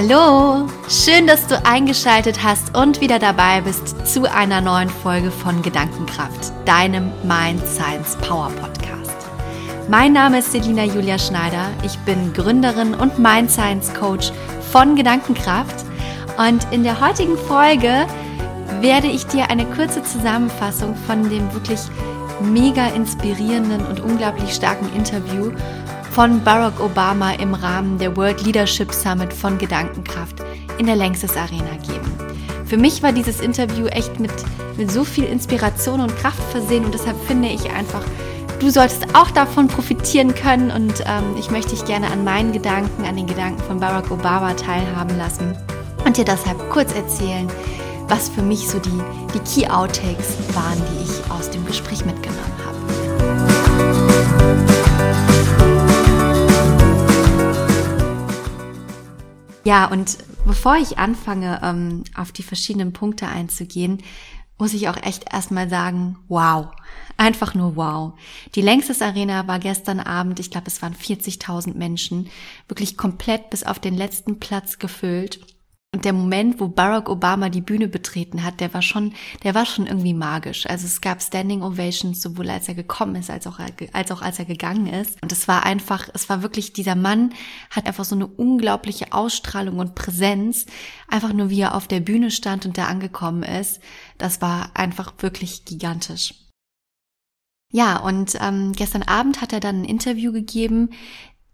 Hallo, schön, dass du eingeschaltet hast und wieder dabei bist zu einer neuen Folge von Gedankenkraft, deinem Mind Science Power Podcast. Mein Name ist Selina Julia Schneider, ich bin Gründerin und Mind Science Coach von Gedankenkraft und in der heutigen Folge werde ich dir eine kurze Zusammenfassung von dem wirklich mega inspirierenden und unglaublich starken Interview von Barack Obama im Rahmen der World Leadership Summit von Gedankenkraft in der Längstes Arena geben. Für mich war dieses Interview echt mit, mit so viel Inspiration und Kraft versehen und deshalb finde ich einfach, du solltest auch davon profitieren können und ähm, ich möchte dich gerne an meinen Gedanken, an den Gedanken von Barack Obama teilhaben lassen und dir deshalb kurz erzählen, was für mich so die, die Key Outtakes waren, die ich aus dem Gespräch mitgenommen habe. Ja, und bevor ich anfange, ähm, auf die verschiedenen Punkte einzugehen, muss ich auch echt erstmal sagen, wow. Einfach nur wow. Die Längstes Arena war gestern Abend, ich glaube, es waren 40.000 Menschen, wirklich komplett bis auf den letzten Platz gefüllt. Und der Moment, wo Barack Obama die Bühne betreten hat, der war schon, der war schon irgendwie magisch. Also es gab Standing Ovations, sowohl als er gekommen ist, als auch, als auch als er gegangen ist. Und es war einfach, es war wirklich, dieser Mann hat einfach so eine unglaubliche Ausstrahlung und Präsenz. Einfach nur, wie er auf der Bühne stand und da angekommen ist. Das war einfach wirklich gigantisch. Ja, und ähm, gestern Abend hat er dann ein Interview gegeben,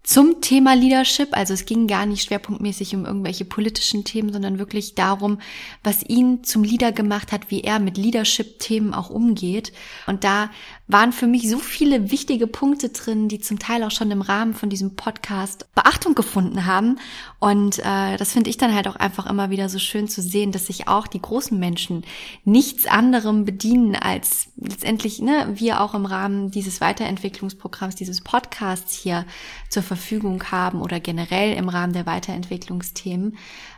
zum Thema Leadership. Also es ging gar nicht schwerpunktmäßig um irgendwelche politischen Themen, sondern wirklich darum, was ihn zum Leader gemacht hat, wie er mit Leadership-Themen auch umgeht. Und da waren für mich so viele wichtige Punkte drin, die zum Teil auch schon im Rahmen von diesem Podcast Beachtung gefunden haben. Und äh, das finde ich dann halt auch einfach immer wieder so schön zu sehen, dass sich auch die großen Menschen nichts anderem bedienen als letztendlich ne, wir auch im Rahmen dieses Weiterentwicklungsprogramms, dieses Podcasts hier zur Verfügung haben oder generell im Rahmen der Weiterentwicklungsthemen.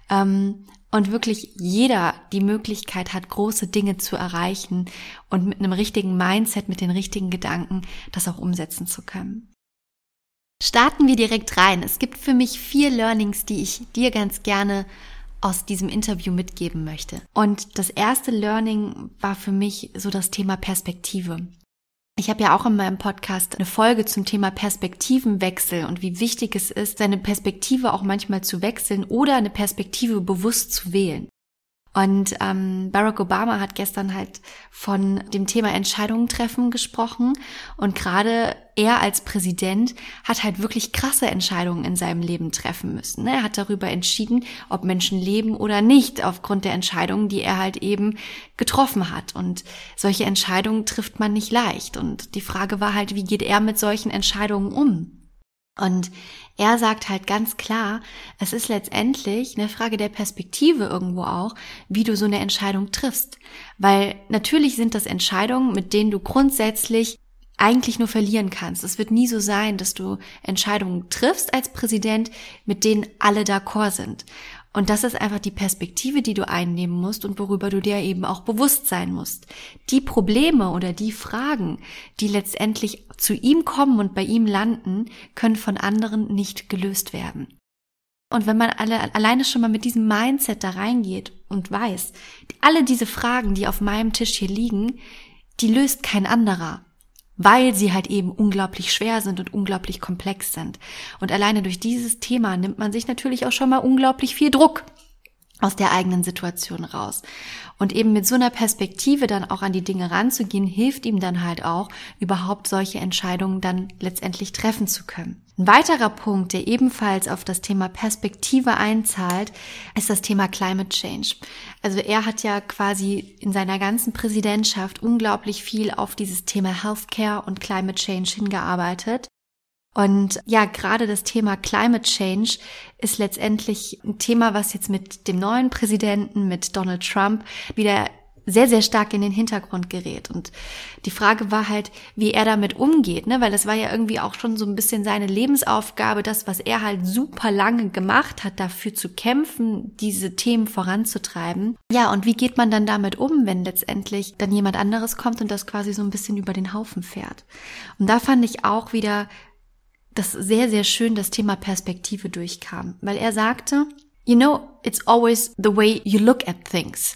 Ähm, und wirklich jeder die Möglichkeit hat, große Dinge zu erreichen und mit einem richtigen Mindset, mit den richtigen Gedanken das auch umsetzen zu können. Starten wir direkt rein. Es gibt für mich vier Learnings, die ich dir ganz gerne aus diesem Interview mitgeben möchte. Und das erste Learning war für mich so das Thema Perspektive. Ich habe ja auch in meinem Podcast eine Folge zum Thema Perspektivenwechsel und wie wichtig es ist, seine Perspektive auch manchmal zu wechseln oder eine Perspektive bewusst zu wählen. Und ähm, Barack Obama hat gestern halt von dem Thema Entscheidungen treffen gesprochen. Und gerade er als Präsident hat halt wirklich krasse Entscheidungen in seinem Leben treffen müssen. Ne? Er hat darüber entschieden, ob Menschen leben oder nicht, aufgrund der Entscheidungen, die er halt eben getroffen hat. Und solche Entscheidungen trifft man nicht leicht. Und die Frage war halt, wie geht er mit solchen Entscheidungen um? Und er sagt halt ganz klar, es ist letztendlich eine Frage der Perspektive irgendwo auch, wie du so eine Entscheidung triffst. Weil natürlich sind das Entscheidungen, mit denen du grundsätzlich eigentlich nur verlieren kannst. Es wird nie so sein, dass du Entscheidungen triffst als Präsident, mit denen alle d'accord sind. Und das ist einfach die Perspektive, die du einnehmen musst und worüber du dir eben auch bewusst sein musst. Die Probleme oder die Fragen, die letztendlich zu ihm kommen und bei ihm landen, können von anderen nicht gelöst werden. Und wenn man alle, alleine schon mal mit diesem Mindset da reingeht und weiß, alle diese Fragen, die auf meinem Tisch hier liegen, die löst kein anderer weil sie halt eben unglaublich schwer sind und unglaublich komplex sind. Und alleine durch dieses Thema nimmt man sich natürlich auch schon mal unglaublich viel Druck aus der eigenen Situation raus. Und eben mit so einer Perspektive dann auch an die Dinge ranzugehen, hilft ihm dann halt auch, überhaupt solche Entscheidungen dann letztendlich treffen zu können. Ein weiterer Punkt, der ebenfalls auf das Thema Perspektive einzahlt, ist das Thema Climate Change. Also er hat ja quasi in seiner ganzen Präsidentschaft unglaublich viel auf dieses Thema Healthcare und Climate Change hingearbeitet. Und ja, gerade das Thema Climate Change ist letztendlich ein Thema, was jetzt mit dem neuen Präsidenten, mit Donald Trump, wieder sehr, sehr stark in den Hintergrund gerät. Und die Frage war halt, wie er damit umgeht, ne? weil das war ja irgendwie auch schon so ein bisschen seine Lebensaufgabe, das, was er halt super lange gemacht hat, dafür zu kämpfen, diese Themen voranzutreiben. Ja, und wie geht man dann damit um, wenn letztendlich dann jemand anderes kommt und das quasi so ein bisschen über den Haufen fährt? Und da fand ich auch wieder das sehr, sehr schön das Thema Perspektive durchkam, weil er sagte, you know, it's always the way you look at things.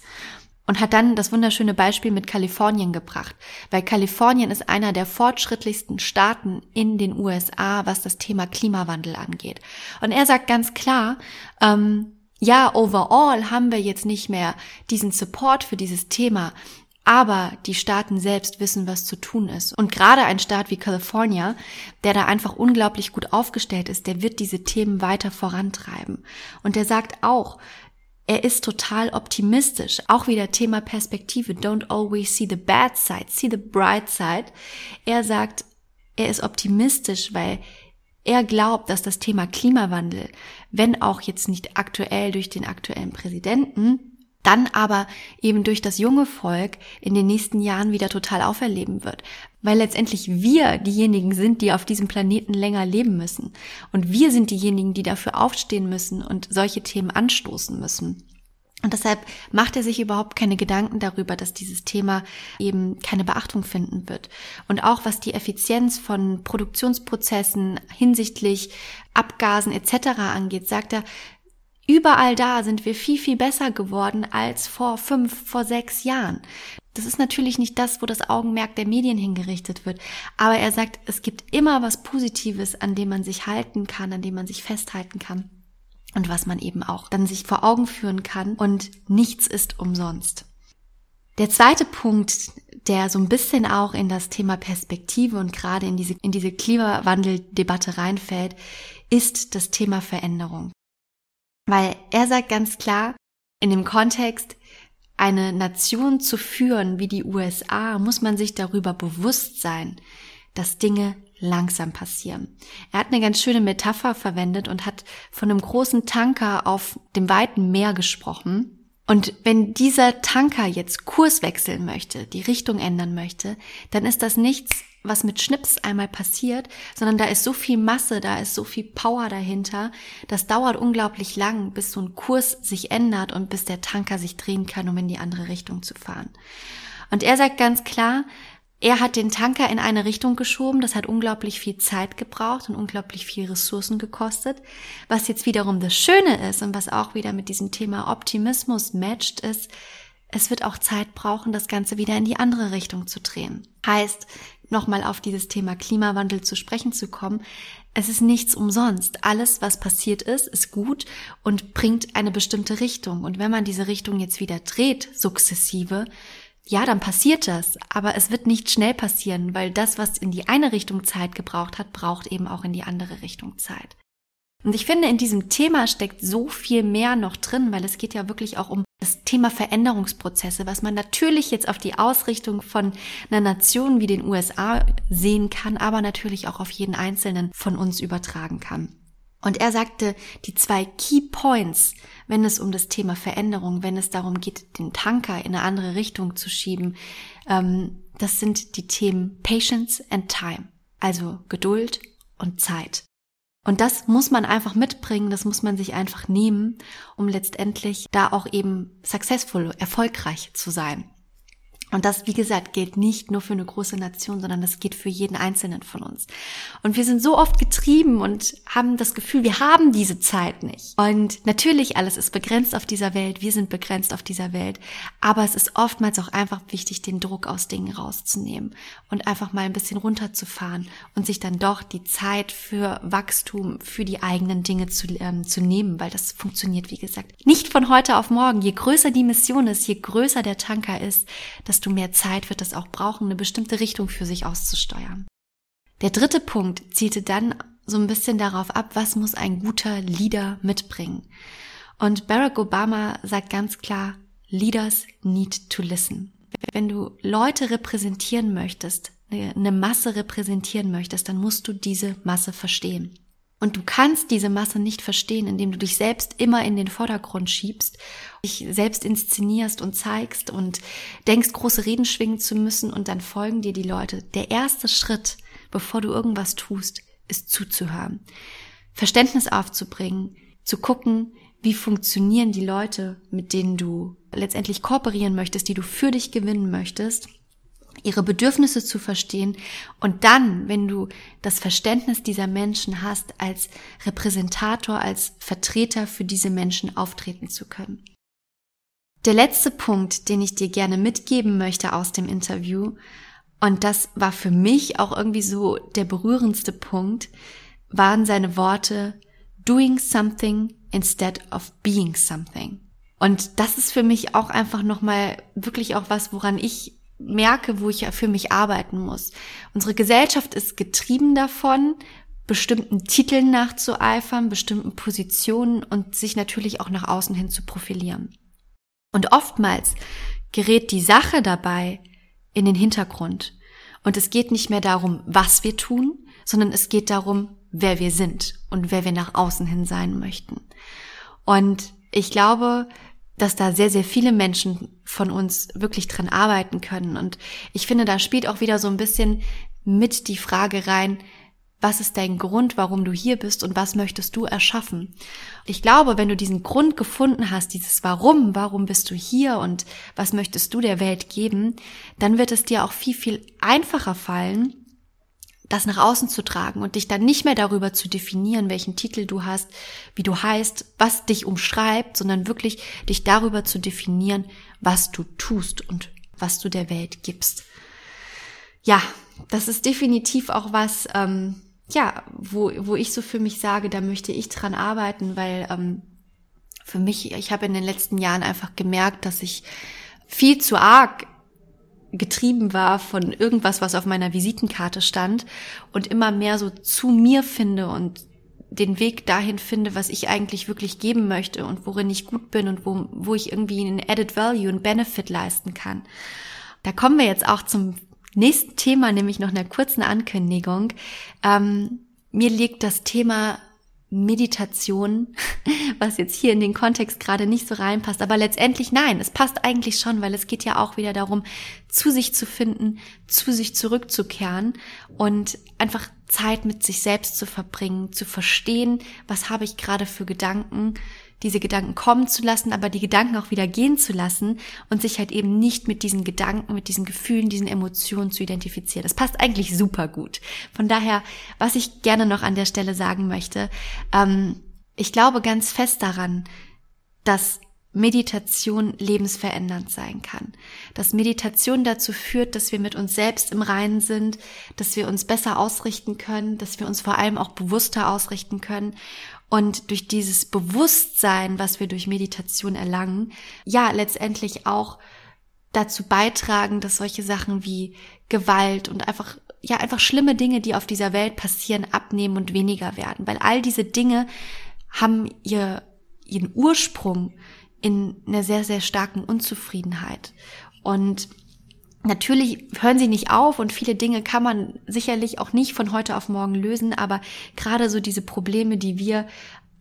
Und hat dann das wunderschöne Beispiel mit Kalifornien gebracht, weil Kalifornien ist einer der fortschrittlichsten Staaten in den USA, was das Thema Klimawandel angeht. Und er sagt ganz klar, ähm, ja, overall haben wir jetzt nicht mehr diesen Support für dieses Thema, aber die Staaten selbst wissen, was zu tun ist. Und gerade ein Staat wie California, der da einfach unglaublich gut aufgestellt ist, der wird diese Themen weiter vorantreiben. Und der sagt auch, er ist total optimistisch. Auch wieder Thema Perspektive. Don't always see the bad side, see the bright side. Er sagt, er ist optimistisch, weil er glaubt, dass das Thema Klimawandel, wenn auch jetzt nicht aktuell durch den aktuellen Präsidenten, dann aber eben durch das junge Volk in den nächsten Jahren wieder total auferleben wird. Weil letztendlich wir diejenigen sind, die auf diesem Planeten länger leben müssen. Und wir sind diejenigen, die dafür aufstehen müssen und solche Themen anstoßen müssen. Und deshalb macht er sich überhaupt keine Gedanken darüber, dass dieses Thema eben keine Beachtung finden wird. Und auch was die Effizienz von Produktionsprozessen hinsichtlich Abgasen etc. angeht, sagt er, Überall da sind wir viel, viel besser geworden als vor fünf, vor sechs Jahren. Das ist natürlich nicht das, wo das Augenmerk der Medien hingerichtet wird. Aber er sagt, es gibt immer was Positives, an dem man sich halten kann, an dem man sich festhalten kann. Und was man eben auch dann sich vor Augen führen kann. Und nichts ist umsonst. Der zweite Punkt, der so ein bisschen auch in das Thema Perspektive und gerade in diese, in diese Klimawandeldebatte reinfällt, ist das Thema Veränderung. Weil er sagt ganz klar, in dem Kontext, eine Nation zu führen wie die USA, muss man sich darüber bewusst sein, dass Dinge langsam passieren. Er hat eine ganz schöne Metapher verwendet und hat von einem großen Tanker auf dem weiten Meer gesprochen. Und wenn dieser Tanker jetzt Kurs wechseln möchte, die Richtung ändern möchte, dann ist das nichts, was mit Schnips einmal passiert, sondern da ist so viel Masse, da ist so viel Power dahinter. Das dauert unglaublich lang, bis so ein Kurs sich ändert und bis der Tanker sich drehen kann, um in die andere Richtung zu fahren. Und er sagt ganz klar, er hat den Tanker in eine Richtung geschoben, das hat unglaublich viel Zeit gebraucht und unglaublich viel Ressourcen gekostet. Was jetzt wiederum das Schöne ist und was auch wieder mit diesem Thema Optimismus matcht, ist, es wird auch Zeit brauchen, das Ganze wieder in die andere Richtung zu drehen. Heißt, nochmal auf dieses Thema Klimawandel zu sprechen zu kommen, es ist nichts umsonst. Alles, was passiert ist, ist gut und bringt eine bestimmte Richtung. Und wenn man diese Richtung jetzt wieder dreht, sukzessive, ja, dann passiert das. Aber es wird nicht schnell passieren, weil das, was in die eine Richtung Zeit gebraucht hat, braucht eben auch in die andere Richtung Zeit. Und ich finde, in diesem Thema steckt so viel mehr noch drin, weil es geht ja wirklich auch um das Thema Veränderungsprozesse, was man natürlich jetzt auf die Ausrichtung von einer Nation wie den USA sehen kann, aber natürlich auch auf jeden einzelnen von uns übertragen kann. Und er sagte, die zwei Key Points, wenn es um das Thema Veränderung, wenn es darum geht, den Tanker in eine andere Richtung zu schieben, ähm, das sind die Themen Patience and Time, also Geduld und Zeit. Und das muss man einfach mitbringen, das muss man sich einfach nehmen, um letztendlich da auch eben successful, erfolgreich zu sein. Und das, wie gesagt, gilt nicht nur für eine große Nation, sondern das geht für jeden Einzelnen von uns. Und wir sind so oft getrieben und haben das Gefühl, wir haben diese Zeit nicht. Und natürlich, alles ist begrenzt auf dieser Welt, wir sind begrenzt auf dieser Welt, aber es ist oftmals auch einfach wichtig, den Druck aus Dingen rauszunehmen und einfach mal ein bisschen runterzufahren und sich dann doch die Zeit für Wachstum, für die eigenen Dinge zu, ähm, zu nehmen, weil das funktioniert, wie gesagt, nicht von heute auf morgen. Je größer die Mission ist, je größer der Tanker ist, das desto mehr Zeit wird es auch brauchen, eine bestimmte Richtung für sich auszusteuern. Der dritte Punkt zielte dann so ein bisschen darauf ab, was muss ein guter Leader mitbringen. Und Barack Obama sagt ganz klar, Leaders need to listen. Wenn du Leute repräsentieren möchtest, eine Masse repräsentieren möchtest, dann musst du diese Masse verstehen. Und du kannst diese Masse nicht verstehen, indem du dich selbst immer in den Vordergrund schiebst, dich selbst inszenierst und zeigst und denkst, große Reden schwingen zu müssen und dann folgen dir die Leute. Der erste Schritt, bevor du irgendwas tust, ist zuzuhören. Verständnis aufzubringen, zu gucken, wie funktionieren die Leute, mit denen du letztendlich kooperieren möchtest, die du für dich gewinnen möchtest ihre Bedürfnisse zu verstehen und dann, wenn du das Verständnis dieser Menschen hast, als Repräsentator, als Vertreter für diese Menschen auftreten zu können. Der letzte Punkt, den ich dir gerne mitgeben möchte aus dem Interview, und das war für mich auch irgendwie so der berührendste Punkt, waren seine Worte doing something instead of being something. Und das ist für mich auch einfach nochmal wirklich auch was, woran ich merke, wo ich für mich arbeiten muss. Unsere Gesellschaft ist getrieben davon, bestimmten Titeln nachzueifern, bestimmten Positionen und sich natürlich auch nach außen hin zu profilieren. Und oftmals gerät die Sache dabei in den Hintergrund. Und es geht nicht mehr darum, was wir tun, sondern es geht darum, wer wir sind und wer wir nach außen hin sein möchten. Und ich glaube, dass da sehr, sehr viele Menschen von uns wirklich dran arbeiten können. Und ich finde, da spielt auch wieder so ein bisschen mit die Frage rein, was ist dein Grund, warum du hier bist und was möchtest du erschaffen? Ich glaube, wenn du diesen Grund gefunden hast, dieses Warum, warum bist du hier und was möchtest du der Welt geben, dann wird es dir auch viel, viel einfacher fallen, das nach außen zu tragen und dich dann nicht mehr darüber zu definieren, welchen Titel du hast, wie du heißt, was dich umschreibt, sondern wirklich dich darüber zu definieren, was du tust und was du der Welt gibst. Ja, das ist definitiv auch was, ähm, ja, wo, wo ich so für mich sage, da möchte ich dran arbeiten, weil ähm, für mich, ich habe in den letzten Jahren einfach gemerkt, dass ich viel zu arg getrieben war von irgendwas, was auf meiner Visitenkarte stand und immer mehr so zu mir finde und den Weg dahin finde, was ich eigentlich wirklich geben möchte und worin ich gut bin und wo, wo ich irgendwie einen Added Value, einen Benefit leisten kann. Da kommen wir jetzt auch zum nächsten Thema, nämlich noch einer kurzen Ankündigung. Ähm, mir liegt das Thema Meditation, was jetzt hier in den Kontext gerade nicht so reinpasst. Aber letztendlich nein, es passt eigentlich schon, weil es geht ja auch wieder darum, zu sich zu finden, zu sich zurückzukehren und einfach Zeit mit sich selbst zu verbringen, zu verstehen, was habe ich gerade für Gedanken, diese Gedanken kommen zu lassen, aber die Gedanken auch wieder gehen zu lassen und sich halt eben nicht mit diesen Gedanken, mit diesen Gefühlen, diesen Emotionen zu identifizieren. Das passt eigentlich super gut. Von daher, was ich gerne noch an der Stelle sagen möchte, ähm, ich glaube ganz fest daran, dass Meditation lebensverändernd sein kann. Dass Meditation dazu führt, dass wir mit uns selbst im Reinen sind, dass wir uns besser ausrichten können, dass wir uns vor allem auch bewusster ausrichten können und durch dieses Bewusstsein, was wir durch Meditation erlangen, ja, letztendlich auch dazu beitragen, dass solche Sachen wie Gewalt und einfach, ja, einfach schlimme Dinge, die auf dieser Welt passieren, abnehmen und weniger werden. Weil all diese Dinge haben ihr, ihren Ursprung in einer sehr, sehr starken Unzufriedenheit. Und Natürlich hören sie nicht auf und viele Dinge kann man sicherlich auch nicht von heute auf morgen lösen, aber gerade so diese Probleme, die wir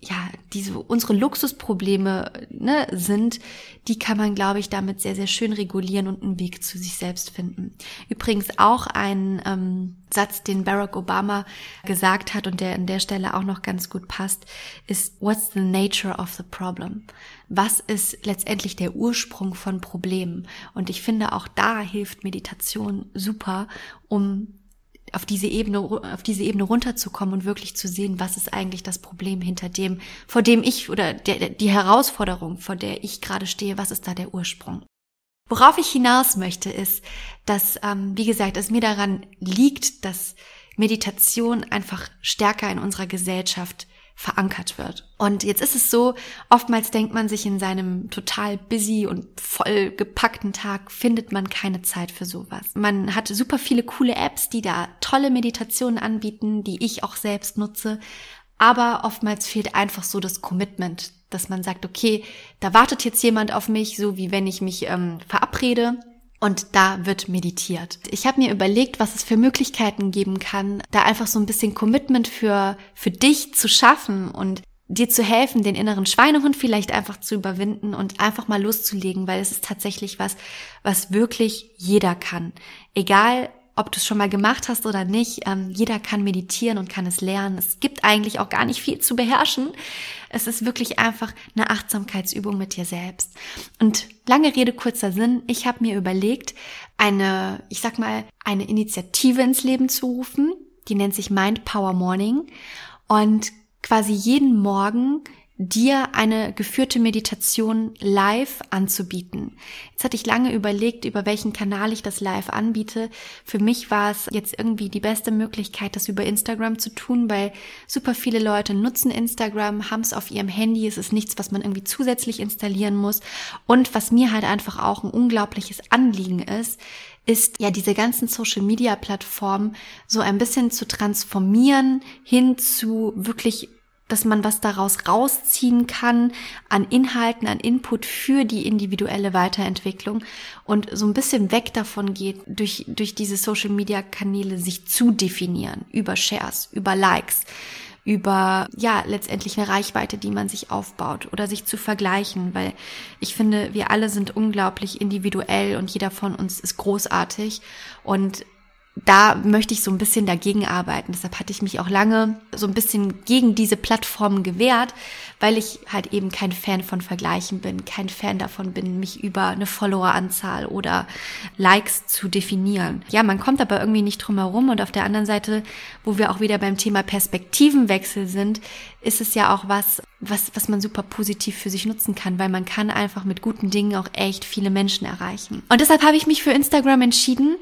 ja, diese unsere Luxusprobleme ne, sind, die kann man, glaube ich, damit sehr, sehr schön regulieren und einen Weg zu sich selbst finden. Übrigens auch ein ähm, Satz, den Barack Obama gesagt hat und der an der Stelle auch noch ganz gut passt, ist What's the nature of the problem? Was ist letztendlich der Ursprung von Problemen? Und ich finde, auch da hilft Meditation super, um auf diese Ebene, auf diese Ebene runterzukommen und wirklich zu sehen, was ist eigentlich das Problem hinter dem, vor dem ich oder der, die Herausforderung, vor der ich gerade stehe, was ist da der Ursprung? Worauf ich hinaus möchte, ist, dass, ähm, wie gesagt, es mir daran liegt, dass Meditation einfach stärker in unserer Gesellschaft verankert wird. Und jetzt ist es so, oftmals denkt man sich in seinem total busy und voll gepackten Tag findet man keine Zeit für sowas. Man hat super viele coole Apps, die da tolle Meditationen anbieten, die ich auch selbst nutze. Aber oftmals fehlt einfach so das Commitment, dass man sagt, okay, da wartet jetzt jemand auf mich, so wie wenn ich mich ähm, verabrede und da wird meditiert. Ich habe mir überlegt, was es für Möglichkeiten geben kann, da einfach so ein bisschen Commitment für, für dich zu schaffen und dir zu helfen, den inneren Schweinehund vielleicht einfach zu überwinden und einfach mal loszulegen, weil es ist tatsächlich was, was wirklich jeder kann. Egal, ob du es schon mal gemacht hast oder nicht, ähm, jeder kann meditieren und kann es lernen. Es gibt eigentlich auch gar nicht viel zu beherrschen. Es ist wirklich einfach eine Achtsamkeitsübung mit dir selbst. Und lange Rede, kurzer Sinn, ich habe mir überlegt, eine, ich sag mal, eine Initiative ins Leben zu rufen, die nennt sich Mind Power Morning und quasi jeden Morgen dir eine geführte Meditation live anzubieten. Jetzt hatte ich lange überlegt, über welchen Kanal ich das live anbiete. Für mich war es jetzt irgendwie die beste Möglichkeit, das über Instagram zu tun, weil super viele Leute nutzen Instagram, haben es auf ihrem Handy. Es ist nichts, was man irgendwie zusätzlich installieren muss. Und was mir halt einfach auch ein unglaubliches Anliegen ist, ist ja diese ganzen Social Media Plattformen so ein bisschen zu transformieren hin zu wirklich dass man was daraus rausziehen kann an Inhalten, an Input für die individuelle Weiterentwicklung und so ein bisschen weg davon geht, durch, durch diese Social Media Kanäle sich zu definieren, über Shares, über Likes, über, ja, letztendlich eine Reichweite, die man sich aufbaut oder sich zu vergleichen, weil ich finde, wir alle sind unglaublich individuell und jeder von uns ist großartig und da möchte ich so ein bisschen dagegen arbeiten. Deshalb hatte ich mich auch lange so ein bisschen gegen diese Plattformen gewehrt, weil ich halt eben kein Fan von Vergleichen bin, kein Fan davon bin, mich über eine Followeranzahl oder Likes zu definieren. Ja, man kommt aber irgendwie nicht drum herum und auf der anderen Seite, wo wir auch wieder beim Thema Perspektivenwechsel sind, ist es ja auch was, was, was man super positiv für sich nutzen kann, weil man kann einfach mit guten Dingen auch echt viele Menschen erreichen. Und deshalb habe ich mich für Instagram entschieden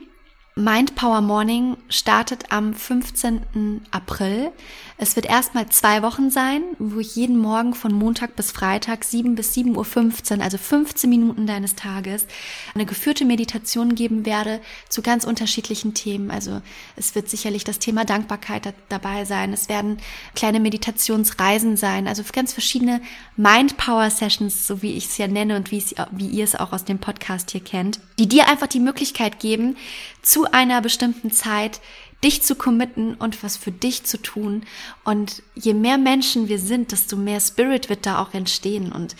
Mind Power Morning startet am 15. April. Es wird erstmal zwei Wochen sein, wo ich jeden Morgen von Montag bis Freitag 7 bis 7.15 Uhr, also 15 Minuten deines Tages, eine geführte Meditation geben werde zu ganz unterschiedlichen Themen. Also es wird sicherlich das Thema Dankbarkeit da, dabei sein. Es werden kleine Meditationsreisen sein, also ganz verschiedene Mind Power Sessions, so wie ich es ja nenne und wie, wie ihr es auch aus dem Podcast hier kennt, die dir einfach die Möglichkeit geben, zu einer bestimmten Zeit dich zu committen und was für dich zu tun. Und je mehr Menschen wir sind, desto mehr Spirit wird da auch entstehen. Und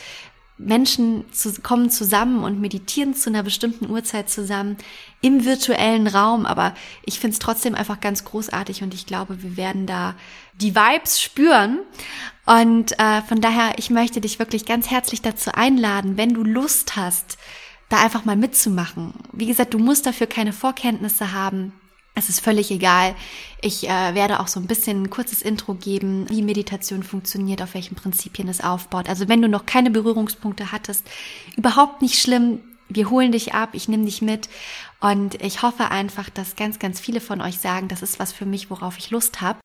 Menschen zu, kommen zusammen und meditieren zu einer bestimmten Uhrzeit zusammen im virtuellen Raum. Aber ich finde es trotzdem einfach ganz großartig und ich glaube, wir werden da die Vibes spüren. Und äh, von daher, ich möchte dich wirklich ganz herzlich dazu einladen, wenn du Lust hast, da einfach mal mitzumachen. Wie gesagt, du musst dafür keine Vorkenntnisse haben. Es ist völlig egal. Ich äh, werde auch so ein bisschen ein kurzes Intro geben, wie Meditation funktioniert, auf welchen Prinzipien es aufbaut. Also wenn du noch keine Berührungspunkte hattest, überhaupt nicht schlimm. Wir holen dich ab, ich nehme dich mit und ich hoffe einfach, dass ganz, ganz viele von euch sagen, das ist was für mich, worauf ich Lust habe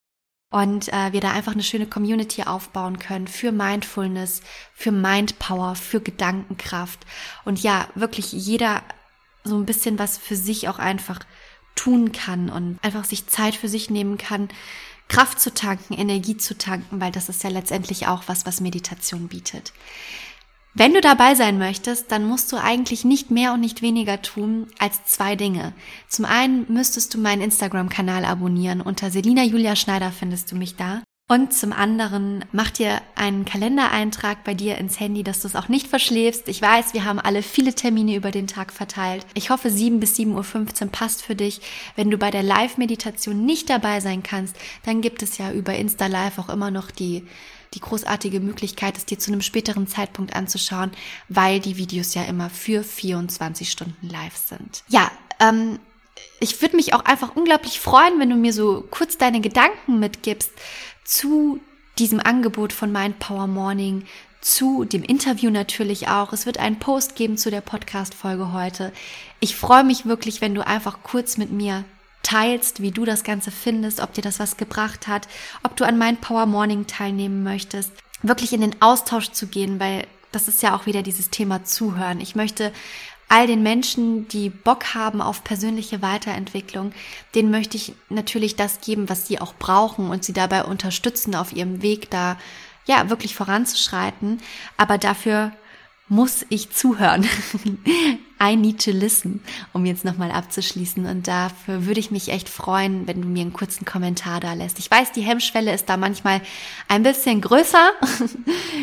und äh, wir da einfach eine schöne Community aufbauen können für Mindfulness, für Mindpower, für Gedankenkraft und ja, wirklich jeder so ein bisschen was für sich auch einfach tun kann und einfach sich Zeit für sich nehmen kann, Kraft zu tanken, Energie zu tanken, weil das ist ja letztendlich auch was, was Meditation bietet. Wenn du dabei sein möchtest, dann musst du eigentlich nicht mehr und nicht weniger tun als zwei Dinge. Zum einen müsstest du meinen Instagram-Kanal abonnieren. Unter Selina Julia Schneider findest du mich da. Und zum anderen mach dir einen Kalendereintrag bei dir ins Handy, dass du es auch nicht verschläfst. Ich weiß, wir haben alle viele Termine über den Tag verteilt. Ich hoffe, 7 bis 7.15 Uhr passt für dich. Wenn du bei der Live-Meditation nicht dabei sein kannst, dann gibt es ja über Insta Live auch immer noch die die großartige Möglichkeit, es dir zu einem späteren Zeitpunkt anzuschauen, weil die Videos ja immer für 24 Stunden live sind. Ja, ähm, ich würde mich auch einfach unglaublich freuen, wenn du mir so kurz deine Gedanken mitgibst zu diesem Angebot von Mind Power Morning, zu dem Interview natürlich auch. Es wird einen Post geben zu der Podcast-Folge heute. Ich freue mich wirklich, wenn du einfach kurz mit mir teilst, wie du das Ganze findest, ob dir das was gebracht hat, ob du an mein Power Morning teilnehmen möchtest, wirklich in den Austausch zu gehen, weil das ist ja auch wieder dieses Thema Zuhören. Ich möchte all den Menschen, die Bock haben auf persönliche Weiterentwicklung, denen möchte ich natürlich das geben, was sie auch brauchen und sie dabei unterstützen, auf ihrem Weg da ja wirklich voranzuschreiten. Aber dafür muss ich zuhören. I need to listen, um jetzt nochmal abzuschließen. Und dafür würde ich mich echt freuen, wenn du mir einen kurzen Kommentar da lässt. Ich weiß, die Hemmschwelle ist da manchmal ein bisschen größer.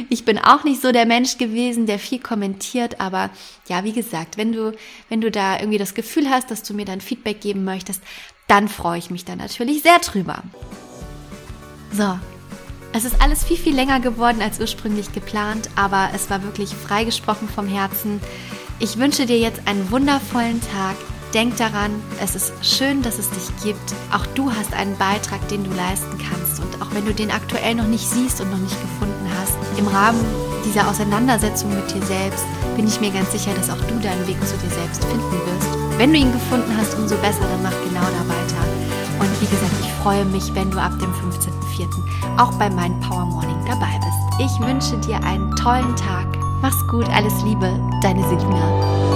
Ich bin auch nicht so der Mensch gewesen, der viel kommentiert, aber ja, wie gesagt, wenn du, wenn du da irgendwie das Gefühl hast, dass du mir dann Feedback geben möchtest, dann freue ich mich da natürlich sehr drüber. So, es ist alles viel, viel länger geworden als ursprünglich geplant, aber es war wirklich freigesprochen vom Herzen. Ich wünsche dir jetzt einen wundervollen Tag. Denk daran, es ist schön, dass es dich gibt. Auch du hast einen Beitrag, den du leisten kannst. Und auch wenn du den aktuell noch nicht siehst und noch nicht gefunden hast, im Rahmen dieser Auseinandersetzung mit dir selbst bin ich mir ganz sicher, dass auch du deinen Weg zu dir selbst finden wirst. Wenn du ihn gefunden hast, umso besser, dann mach genau da weiter. Und wie gesagt, ich freue mich, wenn du ab dem 15.04. auch bei meinem Power Morning dabei bist. Ich wünsche dir einen tollen Tag. Mach's gut, alles Liebe, deine Selina.